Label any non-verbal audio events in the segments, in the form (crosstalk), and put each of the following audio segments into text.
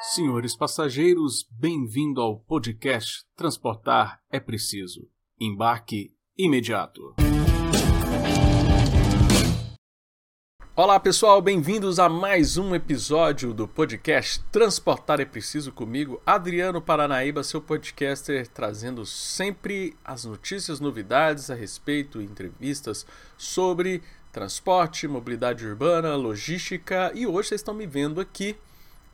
Senhores passageiros, bem-vindo ao podcast Transportar é Preciso. Embarque imediato. Olá pessoal, bem-vindos a mais um episódio do podcast Transportar é Preciso comigo, Adriano Paranaíba, seu podcaster, trazendo sempre as notícias, novidades a respeito entrevistas sobre transporte, mobilidade urbana, logística e hoje vocês estão me vendo aqui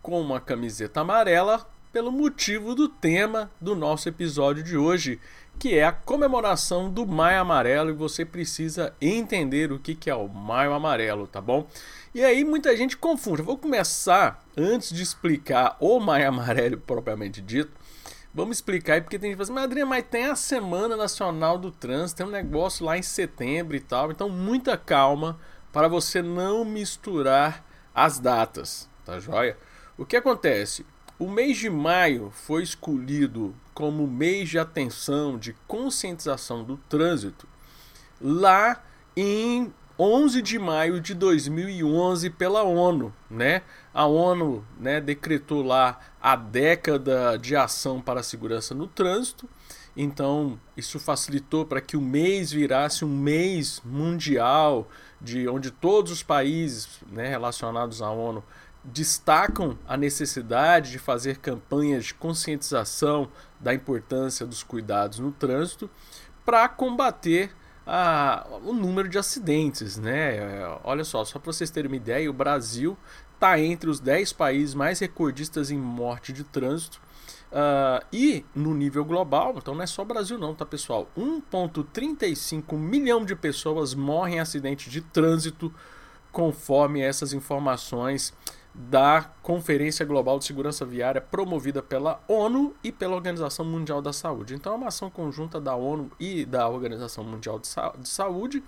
com uma camiseta amarela pelo motivo do tema do nosso episódio de hoje, que é a comemoração do Maio Amarelo e você precisa entender o que, que é o Maio Amarelo, tá bom? E aí muita gente confunde. Eu vou começar, antes de explicar o Maio Amarelo (laughs) propriamente dito, vamos explicar aí, porque tem gente que fala assim, mas Adriana, mas tem a Semana Nacional do Trânsito, tem um negócio lá em setembro e tal, então muita calma para você não misturar as datas, tá joia? O que acontece? O mês de maio foi escolhido como mês de atenção, de conscientização do trânsito, lá em 11 de maio de 2011 pela ONU, né? A ONU, né, decretou lá a década de ação para a segurança no trânsito. Então, isso facilitou para que o mês virasse um mês mundial de onde todos os países, né, relacionados à ONU destacam a necessidade de fazer campanhas de conscientização da importância dos cuidados no trânsito para combater a, o número de acidentes. Né? Olha só, só para vocês terem uma ideia, o Brasil está entre os 10 países mais recordistas em morte de trânsito. Uh, e no nível global, então não é só Brasil não, tá pessoal? 1,35 milhão de pessoas morrem em acidentes de trânsito, conforme essas informações da Conferência Global de Segurança Viária promovida pela ONU e pela Organização Mundial da Saúde. Então é uma ação conjunta da ONU e da Organização Mundial de, de Saúde.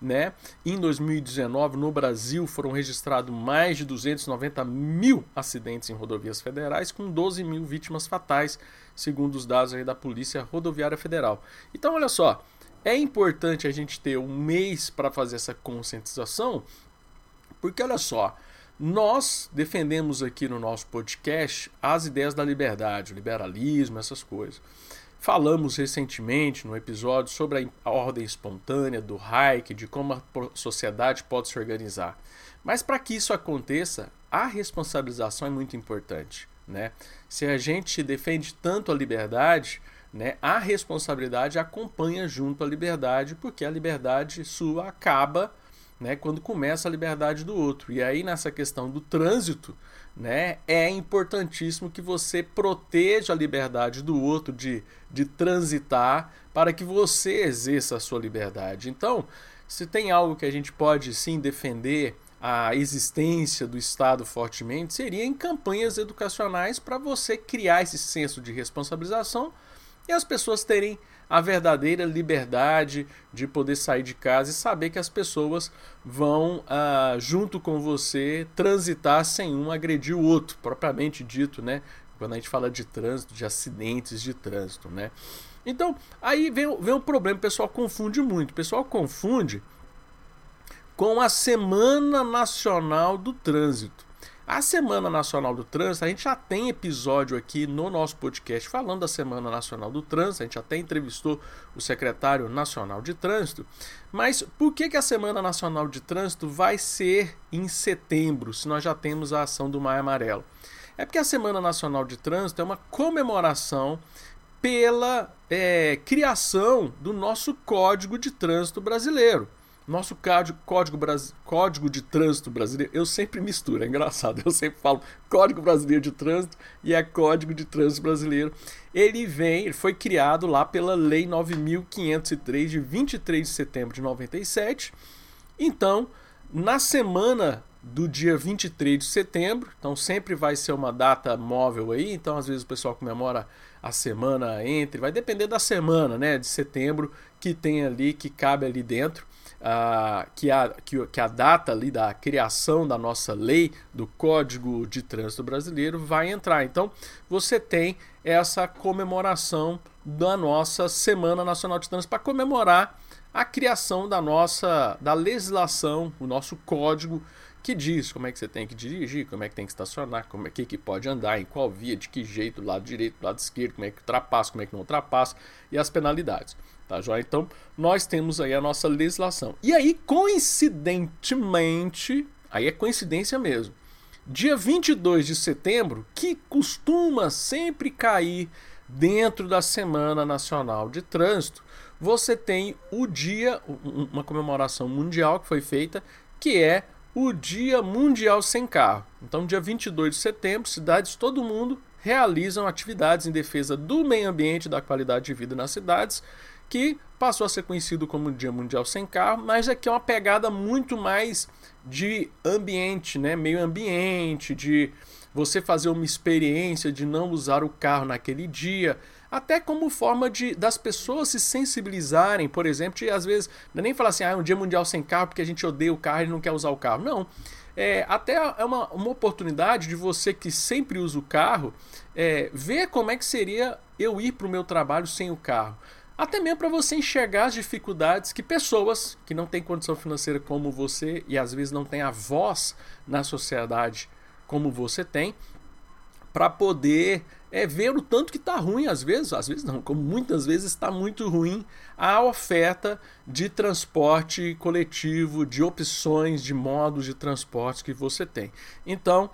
Né? Em 2019, no Brasil, foram registrados mais de 290 mil acidentes em rodovias federais, com 12 mil vítimas fatais, segundo os dados da Polícia Rodoviária Federal. Então, olha só, é importante a gente ter um mês para fazer essa conscientização, porque olha só, nós defendemos aqui no nosso podcast as ideias da liberdade, o liberalismo, essas coisas. Falamos recentemente no episódio sobre a ordem espontânea do Hayek, de como a sociedade pode se organizar. Mas para que isso aconteça, a responsabilização é muito importante. Né? Se a gente defende tanto a liberdade, né, a responsabilidade acompanha junto à liberdade, porque a liberdade sua acaba né, quando começa a liberdade do outro. E aí nessa questão do trânsito, né, é importantíssimo que você proteja a liberdade do outro de, de transitar para que você exerça a sua liberdade. Então, se tem algo que a gente pode sim defender a existência do Estado fortemente, seria em campanhas educacionais para você criar esse senso de responsabilização e as pessoas terem a verdadeira liberdade de poder sair de casa e saber que as pessoas vão, ah, junto com você, transitar sem um agredir o outro, propriamente dito, né? Quando a gente fala de trânsito, de acidentes de trânsito, né? Então, aí vem, vem o problema, o pessoal confunde muito. O pessoal confunde com a Semana Nacional do Trânsito. A Semana Nacional do Trânsito, a gente já tem episódio aqui no nosso podcast falando da Semana Nacional do Trânsito, a gente até entrevistou o secretário nacional de Trânsito. Mas por que, que a Semana Nacional de Trânsito vai ser em setembro, se nós já temos a ação do Maio Amarelo? É porque a Semana Nacional de Trânsito é uma comemoração pela é, criação do nosso Código de Trânsito Brasileiro. Nosso código, código, de trânsito brasileiro, eu sempre misturo, é engraçado. (laughs) Eu sempre falo Código Brasileiro de Trânsito e é Código de Trânsito Brasileiro. Ele vem, ele foi criado lá pela Lei 9503 de 23 de setembro de 97. Então, na semana do dia 23 de setembro, então sempre vai ser uma data móvel aí, então às vezes o pessoal comemora a semana entre, vai depender da semana, né, de setembro que tem ali, que cabe ali dentro uh, que, a, que, que a data ali da criação da nossa lei do Código de Trânsito Brasileiro vai entrar. Então, você tem essa comemoração da nossa Semana Nacional de Trânsito para comemorar a criação da nossa da legislação, o nosso código que diz como é que você tem que dirigir, como é que tem que estacionar, como é que, que pode andar, em qual via, de que jeito, do lado direito, do lado esquerdo, como é que ultrapassa, como é que não ultrapassa e as penalidades. Tá, joia? Então, nós temos aí a nossa legislação. E aí, coincidentemente, aí é coincidência mesmo, dia 22 de setembro, que costuma sempre cair dentro da Semana Nacional de Trânsito, você tem o dia, uma comemoração mundial que foi feita, que é o Dia Mundial Sem Carro. Então, dia 22 de setembro, cidades todo mundo realizam atividades em defesa do meio ambiente e da qualidade de vida nas cidades, que passou a ser conhecido como Dia Mundial Sem Carro, mas aqui é uma pegada muito mais de ambiente, né? meio ambiente, de você fazer uma experiência de não usar o carro naquele dia, até como forma de das pessoas se sensibilizarem, por exemplo, de às vezes não é nem falar assim, ah, é um dia mundial sem carro porque a gente odeia o carro e não quer usar o carro. Não. É, até é uma, uma oportunidade de você que sempre usa o carro é, ver como é que seria eu ir para o meu trabalho sem o carro. Até mesmo para você enxergar as dificuldades que pessoas que não têm condição financeira como você e às vezes não têm a voz na sociedade como você tem, para poder é, ver o tanto que está ruim, às vezes, às vezes não, como muitas vezes está muito ruim a oferta de transporte coletivo, de opções, de modos de transporte que você tem. Então,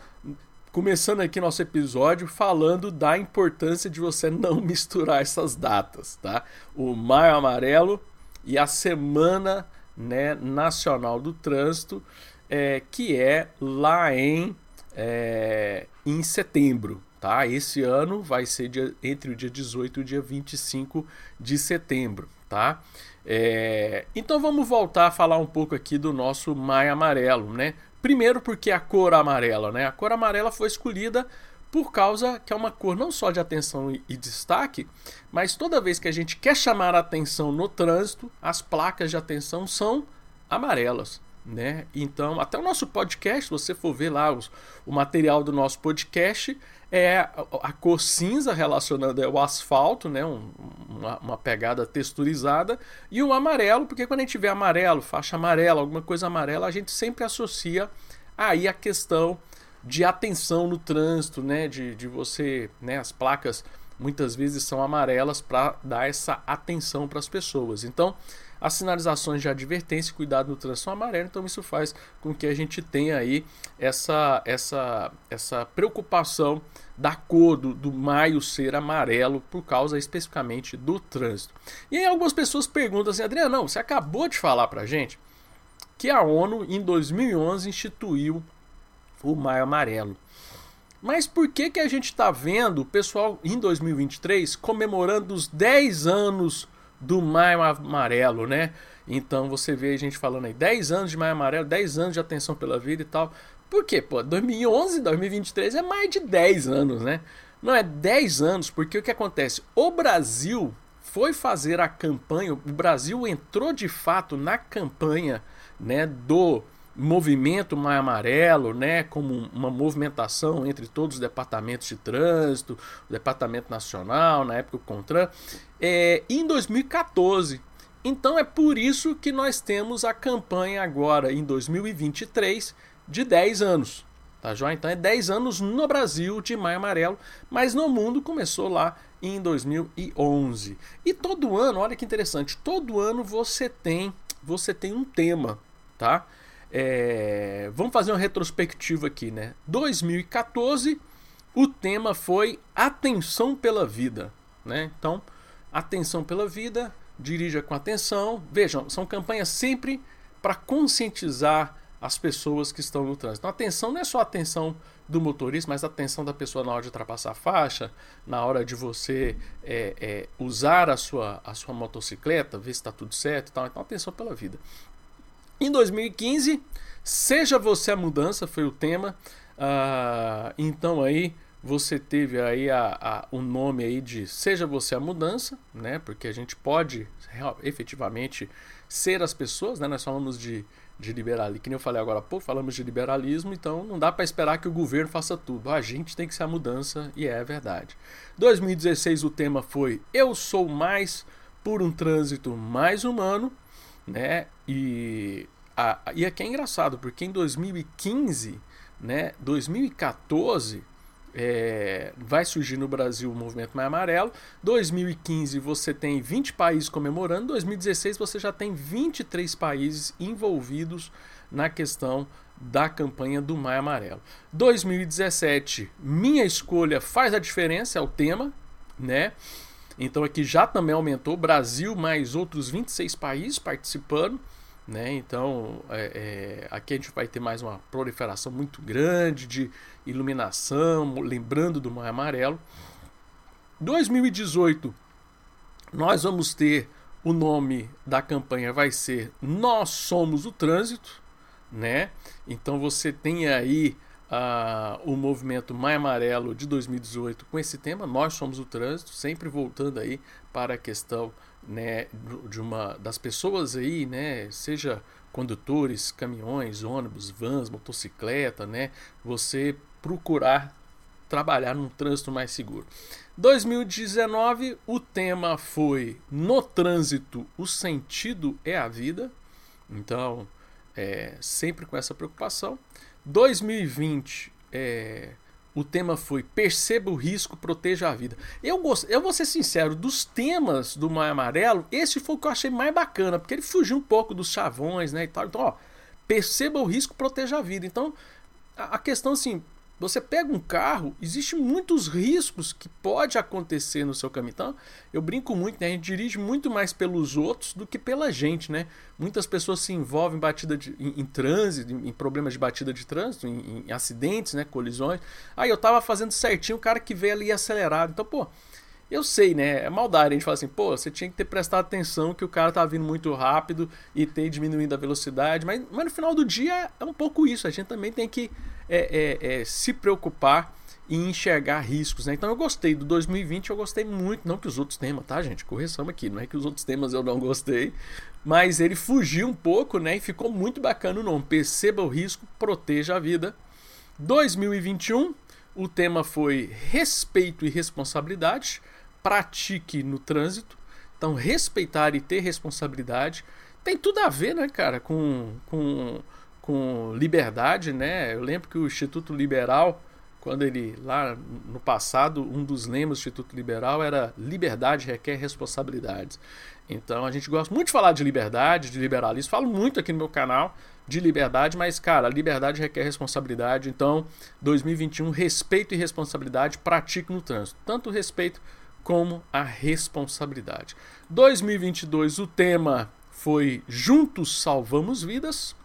começando aqui nosso episódio falando da importância de você (laughs) não misturar essas datas, tá? O Maio Amarelo e a Semana né, Nacional do Trânsito, é, que é lá em é, em setembro. Tá? Esse ano vai ser dia, entre o dia 18 e o dia 25 de setembro. Tá? É, então vamos voltar a falar um pouco aqui do nosso Maio Amarelo. Né? Primeiro porque a cor amarela. Né? A cor amarela foi escolhida por causa que é uma cor não só de atenção e destaque, mas toda vez que a gente quer chamar a atenção no trânsito, as placas de atenção são amarelas né? Então, até o nosso podcast, se você for ver lá os, o material do nosso podcast, é a, a cor cinza relacionando ao asfalto, né? Um, uma, uma, pegada texturizada, e o amarelo, porque quando a gente vê amarelo, faixa amarela, alguma coisa amarela, a gente sempre associa aí a questão de atenção no trânsito, né? De, de você, né? As placas muitas vezes são amarelas para dar essa atenção para as pessoas. Então, as sinalizações de advertência e cuidado no trânsito amarelo, então isso faz com que a gente tenha aí essa, essa, essa preocupação da cor do, do maio ser amarelo por causa especificamente do trânsito. E aí algumas pessoas perguntam assim, Adriano, não, você acabou de falar para gente que a ONU em 2011 instituiu o maio amarelo. Mas por que, que a gente está vendo o pessoal em 2023 comemorando os 10 anos do Maio Amarelo, né? Então você vê a gente falando aí 10 anos de Maio Amarelo, 10 anos de atenção pela vida e tal. Por quê? Pô, 2011, 2023 é mais de 10 anos, né? Não é 10 anos, porque o que acontece? O Brasil foi fazer a campanha, o Brasil entrou de fato na campanha, né, do movimento Maio Amarelo, né, como uma movimentação entre todos os departamentos de trânsito, o Departamento Nacional, na época o CONTRAN, é, em 2014. Então é por isso que nós temos a campanha agora em 2023 de 10 anos. Tá joia? Então é 10 anos no Brasil de Maio Amarelo, mas no mundo começou lá em 2011. E todo ano, olha que interessante, todo ano você tem, você tem um tema, tá? É, vamos fazer uma retrospectiva aqui, né? 2014, o tema foi Atenção pela Vida, né? Então, atenção pela vida, dirija com atenção. Vejam, são campanhas sempre para conscientizar as pessoas que estão no trânsito. Então, atenção não é só a atenção do motorista, mas a atenção da pessoa na hora de ultrapassar a faixa, na hora de você é, é, usar a sua, a sua motocicleta, ver se está tudo certo e tal. Então, atenção pela vida. Em 2015, Seja Você a Mudança foi o tema. Uh, então aí você teve aí a, a, o nome aí de Seja Você a Mudança, né? Porque a gente pode efetivamente ser as pessoas, né? Nós falamos de, de liberalismo, que nem eu falei agora pouco, falamos de liberalismo, então não dá para esperar que o governo faça tudo. A gente tem que ser a mudança e é verdade. 2016 o tema foi Eu sou mais por um trânsito mais humano né? E a, e aqui é engraçado, porque em 2015, né, 2014, é, vai surgir no Brasil o movimento mais amarelo. 2015 você tem 20 países comemorando. 2016 você já tem 23 países envolvidos na questão da campanha do Maio Amarelo. 2017, minha escolha faz a diferença, é o tema, né? Então aqui já também aumentou, Brasil mais outros 26 países participando. Né? Então, é, é, aqui a gente vai ter mais uma proliferação muito grande de iluminação, lembrando do Mar Amarelo. 2018, nós vamos ter o nome da campanha vai ser Nós Somos o Trânsito, né? Então você tem aí o movimento Mai Amarelo de 2018 com esse tema, Nós Somos o Trânsito, sempre voltando aí para a questão né, de uma das pessoas aí, né, seja condutores, caminhões, ônibus, vans, motocicleta, né, você procurar trabalhar num trânsito mais seguro. 2019 o tema foi no trânsito o sentido é a vida, então é, sempre com essa preocupação. 2020 é, o tema foi Perceba o risco, proteja a vida. Eu, gost... eu vou ser sincero, dos temas do Maio Amarelo, esse foi o que eu achei mais bacana, porque ele fugiu um pouco dos chavões, né, e tal. Então, ó, perceba o risco, proteja a vida. Então, a questão assim, você pega um carro, existe muitos riscos que pode acontecer no seu caminho. Então, eu brinco muito, né? A gente dirige muito mais pelos outros do que pela gente, né? Muitas pessoas se envolvem em batida de, em, em trânsito, em, em, problemas de batida de trânsito, em, em, acidentes, né? Colisões. Aí eu tava fazendo certinho, o cara que veio ali acelerado. Então, pô, eu sei, né? É maldade. A gente fala assim, pô, você tinha que ter prestado atenção que o cara tá vindo muito rápido e ter diminuído a velocidade. Mas, mas no final do dia é um pouco isso. A gente também tem que é, é, é, se preocupar e enxergar riscos. Né? Então eu gostei do 2020, eu gostei muito. Não que os outros temas, tá, gente? Correção aqui. Não é que os outros temas eu não gostei. Mas ele fugiu um pouco, né? E ficou muito bacana o nome. Perceba o risco, proteja a vida. 2021, o tema foi respeito e responsabilidade pratique no trânsito. Então, respeitar e ter responsabilidade tem tudo a ver, né, cara, com, com, com liberdade, né? Eu lembro que o Instituto Liberal, quando ele, lá no passado, um dos lemas do Instituto Liberal era liberdade requer responsabilidades. Então, a gente gosta muito de falar de liberdade, de liberalismo, falo muito aqui no meu canal de liberdade, mas, cara, liberdade requer responsabilidade. Então, 2021, respeito e responsabilidade, pratique no trânsito. Tanto respeito como a responsabilidade. 2022 o tema foi Juntos Salvamos Vidas.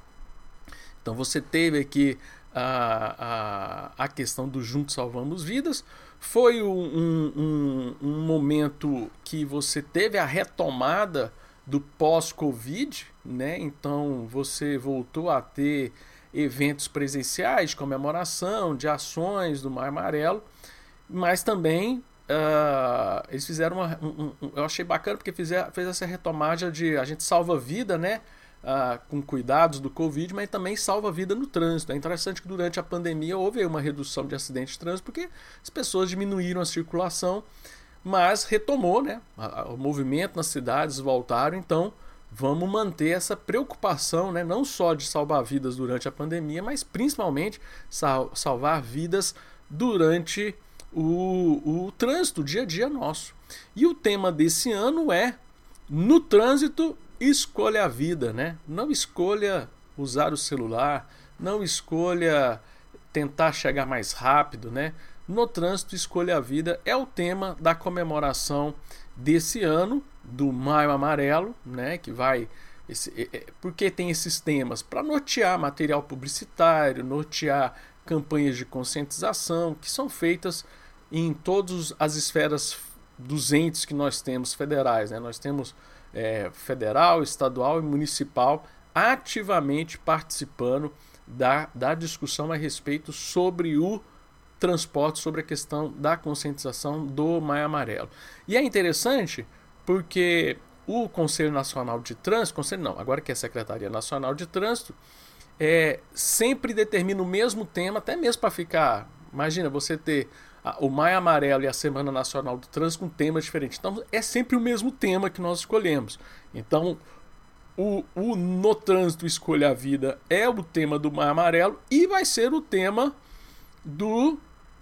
Então você teve aqui a, a, a questão do Juntos Salvamos Vidas. Foi um, um, um momento que você teve a retomada do pós-Covid, né? Então você voltou a ter eventos presenciais comemoração, de ações do Mar Amarelo, mas também Uh, eles fizeram uma. Um, um, eu achei bacana porque fizer, fez essa retomada de a gente salva vida, né? Uh, com cuidados do Covid, mas também salva vida no trânsito. É interessante que durante a pandemia houve uma redução de acidentes de trânsito porque as pessoas diminuíram a circulação, mas retomou, né? O movimento nas cidades voltaram, então vamos manter essa preocupação, né? Não só de salvar vidas durante a pandemia, mas principalmente sal salvar vidas durante o, o trânsito, o dia a dia nosso. E o tema desse ano é no trânsito escolha a vida, né? Não escolha usar o celular, não escolha tentar chegar mais rápido, né? No trânsito escolha a vida é o tema da comemoração desse ano do Maio Amarelo, né? Que vai esse, é, é porque tem esses temas para nortear material publicitário, nortear campanhas de conscientização que são feitas em todas as esferas dos entes que nós temos federais. Né? Nós temos é, federal, estadual e municipal ativamente participando da, da discussão a respeito sobre o transporte, sobre a questão da conscientização do Maio Amarelo. E é interessante porque o Conselho Nacional de Trânsito, Conselho não, agora que é Secretaria Nacional de Trânsito, é, sempre determina o mesmo tema, até mesmo para ficar. Imagina você ter o Maio Amarelo e a Semana Nacional do Trânsito com temas diferentes. Então é sempre o mesmo tema que nós escolhemos. Então o, o No Trânsito Escolha a Vida é o tema do Mar Amarelo e vai ser o tema do,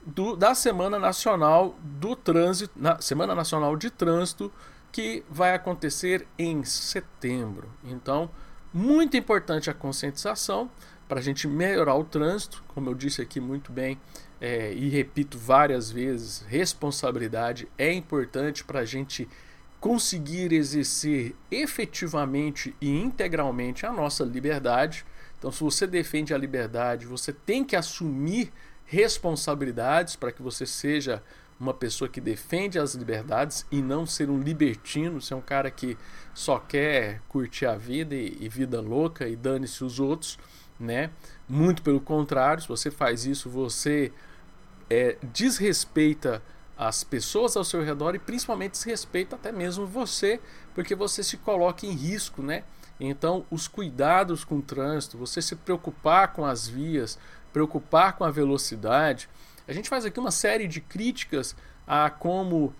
do da Semana Nacional do Trânsito, na Semana Nacional de Trânsito, que vai acontecer em setembro. Então, muito importante a conscientização para a gente melhorar o trânsito, como eu disse aqui muito bem é, e repito várias vezes, responsabilidade é importante para a gente conseguir exercer efetivamente e integralmente a nossa liberdade. Então, se você defende a liberdade, você tem que assumir responsabilidades para que você seja uma pessoa que defende as liberdades e não ser um libertino, ser um cara que só quer curtir a vida e, e vida louca e dane-se os outros, né? Muito pelo contrário, se você faz isso, você é, desrespeita as pessoas ao seu redor e principalmente desrespeita até mesmo você, porque você se coloca em risco, né? Então, os cuidados com o trânsito, você se preocupar com as vias, preocupar com a velocidade. A gente faz aqui uma série de críticas a como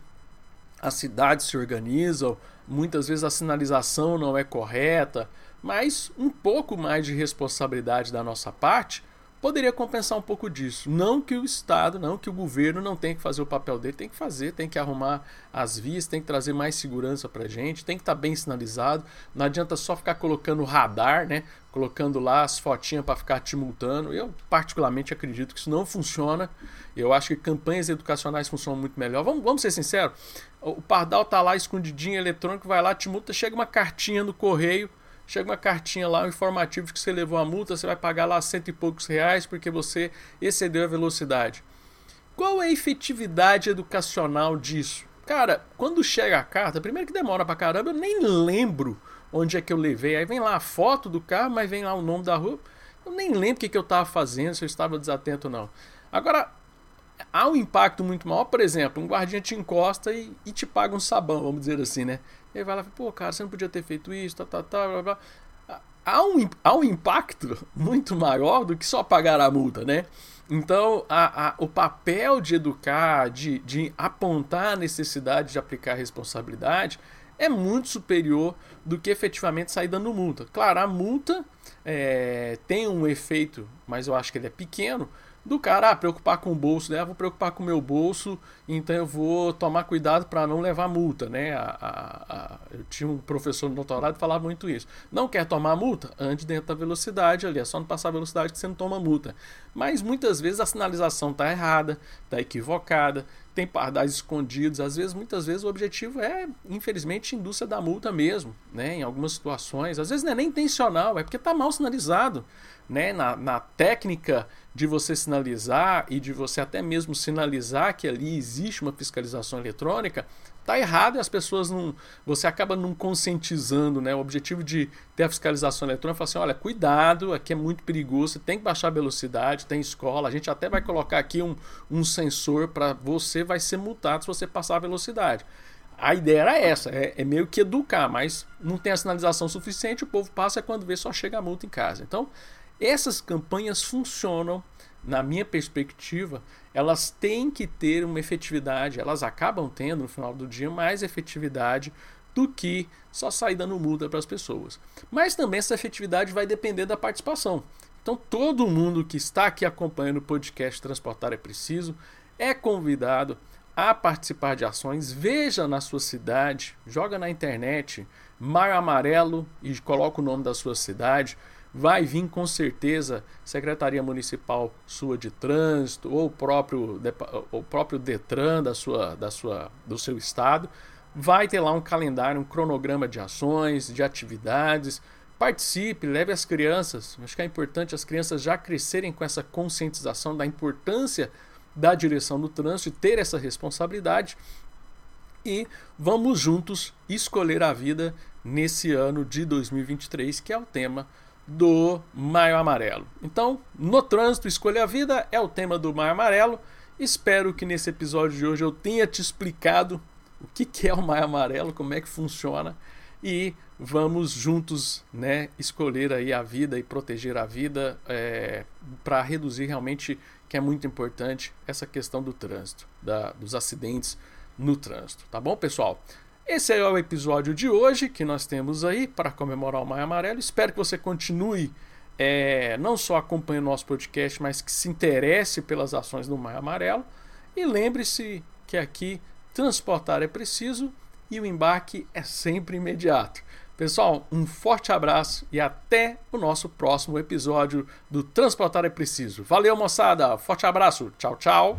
as cidades se organizam, muitas vezes a sinalização não é correta, mas um pouco mais de responsabilidade da nossa parte poderia compensar um pouco disso. Não que o Estado, não que o governo não tenha que fazer o papel dele, tem que fazer, tem que arrumar as vias, tem que trazer mais segurança para gente, tem que estar tá bem sinalizado. Não adianta só ficar colocando radar, né? Colocando lá as fotinhas para ficar te multando. Eu, particularmente, acredito que isso não funciona. Eu acho que campanhas educacionais funcionam muito melhor. Vamos, vamos ser sinceros: o pardal tá lá escondidinho eletrônico, vai lá, te multa, chega uma cartinha no correio chega uma cartinha lá, um informativo que você levou a multa, você vai pagar lá cento e poucos reais porque você excedeu a velocidade. Qual é a efetividade educacional disso? Cara, quando chega a carta, primeiro que demora pra caramba, eu nem lembro onde é que eu levei. Aí vem lá a foto do carro, mas vem lá o nome da rua. Eu nem lembro o que, que eu estava fazendo, se eu estava desatento ou não. Agora, há um impacto muito maior, por exemplo, um guardinha te encosta e, e te paga um sabão, vamos dizer assim, né? Ele vai lá e fala, pô, cara, você não podia ter feito isso, tá, tá, tá, blá, blá. Há um, há um impacto (laughs) muito maior do que só pagar a multa, né? Então, a, a, o papel de educar, de, de apontar a necessidade de aplicar responsabilidade, é muito superior do que efetivamente sair dando multa. Claro, a multa é, tem um efeito, mas eu acho que ele é pequeno, do cara ah, preocupar com o bolso, né? Ah, vou preocupar com o meu bolso, então eu vou tomar cuidado para não levar multa, né? A, a, a, eu tinha um professor no doutorado que falava muito isso. Não quer tomar multa? Ande dentro da velocidade ali, é só não passar a velocidade que você não toma multa. Mas muitas vezes a sinalização está errada, está equivocada, tem pardais escondidos. Às vezes, muitas vezes, o objetivo é, infelizmente, indústria da multa mesmo, né? Em algumas situações. Às vezes não é nem intencional, é porque está mal sinalizado né, na, na técnica de você sinalizar e de você até mesmo sinalizar que ali existe uma fiscalização eletrônica, tá errado e as pessoas não. Você acaba não conscientizando, né? O objetivo de ter a fiscalização eletrônica é falar assim: olha, cuidado, aqui é muito perigoso, você tem que baixar a velocidade, tem escola, a gente até vai colocar aqui um, um sensor para você vai ser multado se você passar a velocidade. A ideia era essa, é, é, meio que educar, mas não tem a sinalização suficiente, o povo passa quando vê só chega a multa em casa. Então, essas campanhas funcionam, na minha perspectiva, elas têm que ter uma efetividade, elas acabam tendo no final do dia mais efetividade do que só sair dando multa para as pessoas. Mas também essa efetividade vai depender da participação. Então, todo mundo que está aqui acompanhando o podcast Transportar é Preciso é convidado a participar de ações. Veja na sua cidade, joga na internet Mar Amarelo e coloca o nome da sua cidade vai vir com certeza Secretaria Municipal sua de Trânsito ou o próprio, o próprio Detran da sua, da sua, do seu estado. Vai ter lá um calendário, um cronograma de ações, de atividades. Participe, leve as crianças. Acho que é importante as crianças já crescerem com essa conscientização da importância da direção do trânsito e ter essa responsabilidade. E vamos juntos escolher a vida nesse ano de 2023, que é o tema do Maio Amarelo. Então, no trânsito, escolha a vida é o tema do Maio Amarelo. Espero que nesse episódio de hoje eu tenha te explicado o que, é o Maio Amarelo, como é que funciona e vamos juntos, né, escolher aí a vida e proteger a vida é, para reduzir realmente que é muito importante essa questão do trânsito, da, dos acidentes no trânsito, tá bom, pessoal? Esse é o episódio de hoje que nós temos aí para comemorar o Maio Amarelo. Espero que você continue é, não só acompanhando o nosso podcast, mas que se interesse pelas ações do Maio Amarelo. E lembre-se que aqui transportar é preciso e o embarque é sempre imediato. Pessoal, um forte abraço e até o nosso próximo episódio do Transportar é Preciso. Valeu, moçada! Forte abraço! Tchau, tchau!